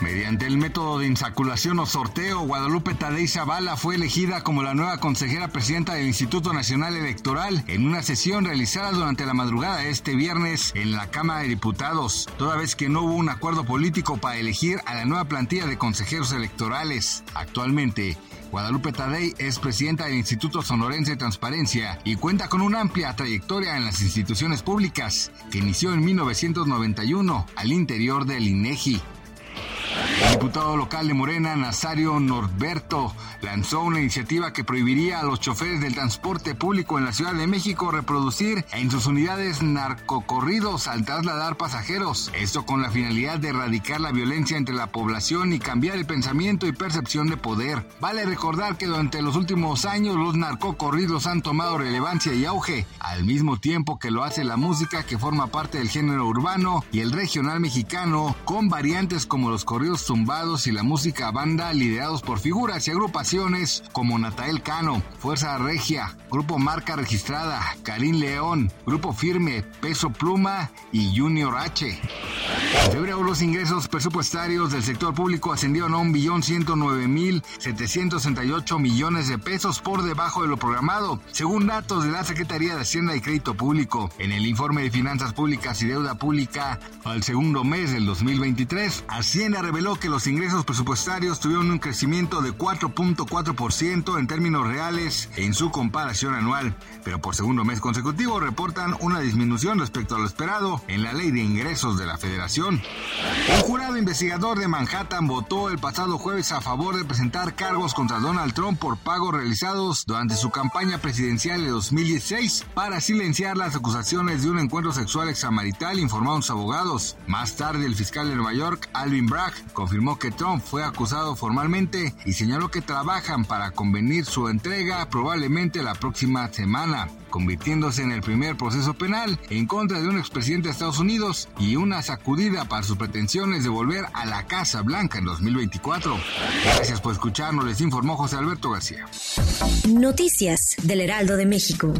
Mediante el método de insaculación o sorteo, Guadalupe Tadei Zavala fue elegida como la nueva consejera presidenta del Instituto Nacional Electoral en una sesión realizada durante la madrugada de este viernes en la Cámara de Diputados, toda vez que no hubo un acuerdo político para elegir a la nueva plantilla de consejeros electorales. Actualmente, Guadalupe Tadei es presidenta del Instituto Sonorense de Transparencia y cuenta con una amplia trayectoria en las instituciones públicas, que inició en 1991 al interior del INEGI. Diputado local de Morena, Nazario Norberto, lanzó una iniciativa que prohibiría a los choferes del transporte público en la Ciudad de México reproducir en sus unidades narcocorridos al trasladar pasajeros. Esto con la finalidad de erradicar la violencia entre la población y cambiar el pensamiento y percepción de poder. Vale recordar que durante los últimos años los narcocorridos han tomado relevancia y auge, al mismo tiempo que lo hace la música que forma parte del género urbano y el regional mexicano, con variantes como los corridos zumbados y la música banda liderados por figuras y agrupaciones como Natael Cano, Fuerza Regia, Grupo Marca Registrada, Karim León, Grupo Firme, Peso Pluma y Junior H. En febrero los ingresos presupuestarios del sector público ascendieron a 1.109.768 millones de pesos por debajo de lo programado, según datos de la Secretaría de Hacienda y Crédito Público. En el informe de Finanzas Públicas y Deuda Pública al segundo mes del 2023, Hacienda reveló que los ingresos presupuestarios tuvieron un crecimiento de 4.4% en términos reales en su comparación anual, pero por segundo mes consecutivo reportan una disminución respecto a lo esperado en la ley de ingresos de la Federación. Un jurado investigador de Manhattan votó el pasado jueves a favor de presentar cargos contra Donald Trump por pagos realizados durante su campaña presidencial de 2016 para silenciar las acusaciones de un encuentro sexual extramarital, informaron sus abogados. Más tarde, el fiscal de Nueva York, Alvin Bragg, confirmó que Trump fue acusado formalmente y señaló que trabajan para convenir su entrega probablemente la próxima semana, convirtiéndose en el primer proceso penal en contra de un expresidente de Estados Unidos y una sacudida para sus pretensiones de volver a la Casa Blanca en 2024. Gracias por escucharnos, les informó José Alberto García. Noticias del Heraldo de México.